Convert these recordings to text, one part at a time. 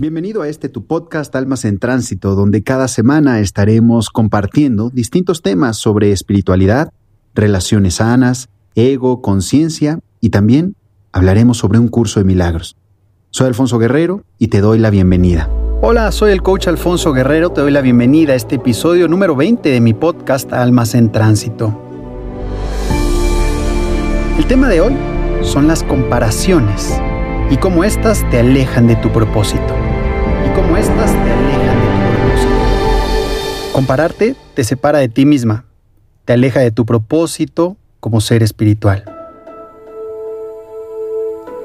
Bienvenido a este tu podcast Almas en Tránsito, donde cada semana estaremos compartiendo distintos temas sobre espiritualidad, relaciones sanas, ego, conciencia y también hablaremos sobre un curso de milagros. Soy Alfonso Guerrero y te doy la bienvenida. Hola, soy el coach Alfonso Guerrero, te doy la bienvenida a este episodio número 20 de mi podcast Almas en Tránsito. El tema de hoy son las comparaciones y cómo éstas te alejan de tu propósito te alejan de tu propósito. Compararte te separa de ti misma, te aleja de tu propósito como ser espiritual.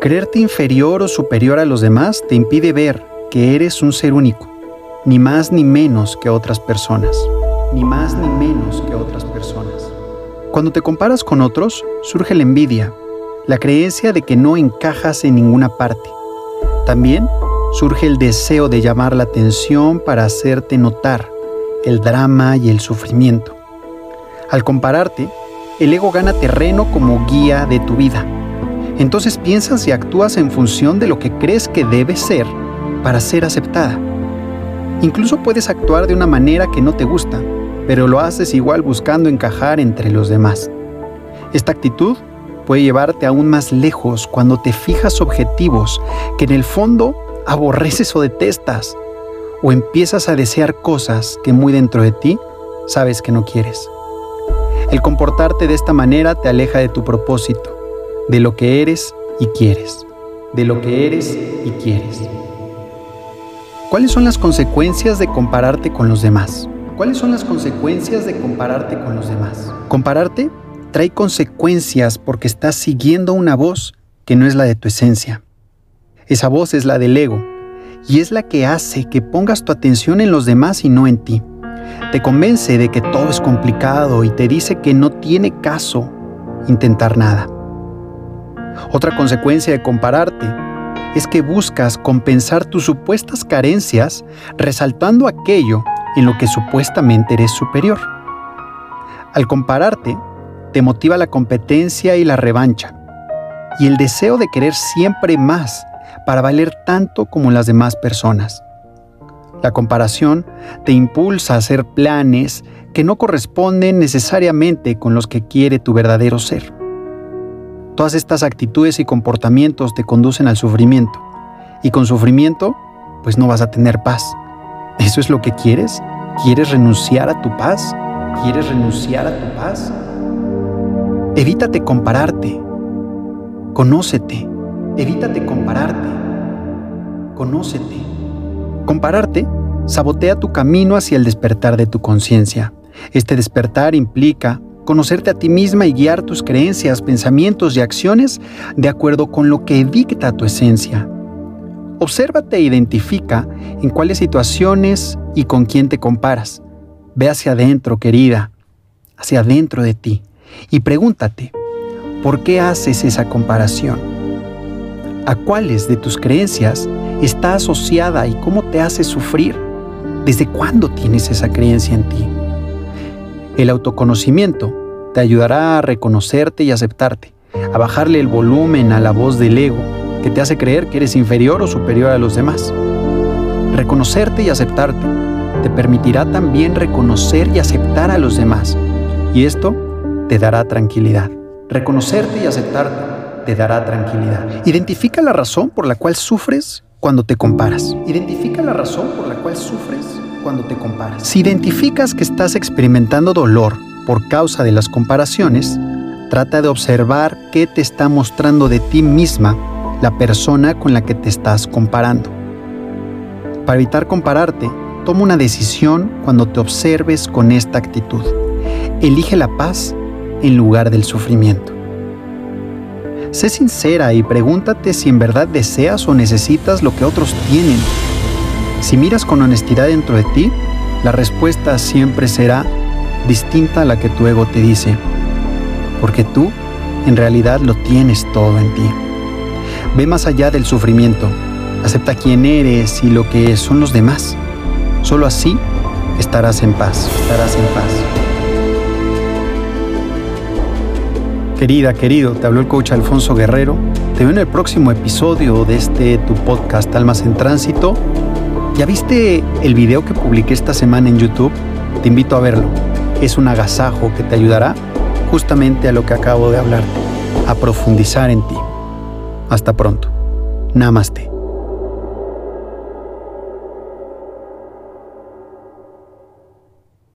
Creerte inferior o superior a los demás te impide ver que eres un ser único, ni más ni menos que otras personas, ni más ni menos que otras personas. Cuando te comparas con otros, surge la envidia, la creencia de que no encajas en ninguna parte. También surge el deseo de llamar la atención para hacerte notar el drama y el sufrimiento. Al compararte, el ego gana terreno como guía de tu vida. Entonces piensas y actúas en función de lo que crees que debe ser para ser aceptada. Incluso puedes actuar de una manera que no te gusta, pero lo haces igual buscando encajar entre los demás. Esta actitud puede llevarte aún más lejos cuando te fijas objetivos que en el fondo aborreces o detestas, o empiezas a desear cosas que muy dentro de ti sabes que no quieres. El comportarte de esta manera te aleja de tu propósito, de lo que eres y quieres, de lo que eres y quieres. ¿Cuáles son las consecuencias de compararte con los demás? ¿Cuáles son las consecuencias de compararte con los demás? Compararte trae consecuencias porque estás siguiendo una voz que no es la de tu esencia. Esa voz es la del ego y es la que hace que pongas tu atención en los demás y no en ti. Te convence de que todo es complicado y te dice que no tiene caso intentar nada. Otra consecuencia de compararte es que buscas compensar tus supuestas carencias resaltando aquello en lo que supuestamente eres superior. Al compararte, te motiva la competencia y la revancha, y el deseo de querer siempre más para valer tanto como las demás personas. La comparación te impulsa a hacer planes que no corresponden necesariamente con los que quiere tu verdadero ser. Todas estas actitudes y comportamientos te conducen al sufrimiento. Y con sufrimiento, pues no vas a tener paz. ¿Eso es lo que quieres? ¿Quieres renunciar a tu paz? ¿Quieres renunciar a tu paz? Evítate compararte. Conócete. Evítate compararte. Conócete. Compararte sabotea tu camino hacia el despertar de tu conciencia. Este despertar implica conocerte a ti misma y guiar tus creencias, pensamientos y acciones de acuerdo con lo que dicta tu esencia. Obsérvate e identifica en cuáles situaciones y con quién te comparas. Ve hacia adentro, querida, hacia adentro de ti, y pregúntate, ¿por qué haces esa comparación? A cuáles de tus creencias está asociada y cómo te hace sufrir. ¿Desde cuándo tienes esa creencia en ti? El autoconocimiento te ayudará a reconocerte y aceptarte, a bajarle el volumen a la voz del ego que te hace creer que eres inferior o superior a los demás. Reconocerte y aceptarte te permitirá también reconocer y aceptar a los demás, y esto te dará tranquilidad. Reconocerte y aceptarte te dará tranquilidad. Identifica la razón por la cual sufres cuando te comparas. Identifica la razón por la cual sufres cuando te comparas. Si identificas que estás experimentando dolor por causa de las comparaciones, trata de observar qué te está mostrando de ti misma la persona con la que te estás comparando. Para evitar compararte, toma una decisión cuando te observes con esta actitud. Elige la paz en lugar del sufrimiento. Sé sincera y pregúntate si en verdad deseas o necesitas lo que otros tienen. Si miras con honestidad dentro de ti, la respuesta siempre será distinta a la que tu ego te dice, porque tú en realidad lo tienes todo en ti. Ve más allá del sufrimiento, acepta quién eres y lo que son los demás. Solo así estarás en paz, estarás en paz. Querida, querido, te habló el coach Alfonso Guerrero Te veo en el próximo episodio de este tu podcast Almas en Tránsito. ¿Ya viste el video que publiqué esta semana en YouTube? Te invito a verlo. Es un agasajo que te ayudará justamente a lo que acabo de hablar, a profundizar en ti. Hasta pronto. Namaste.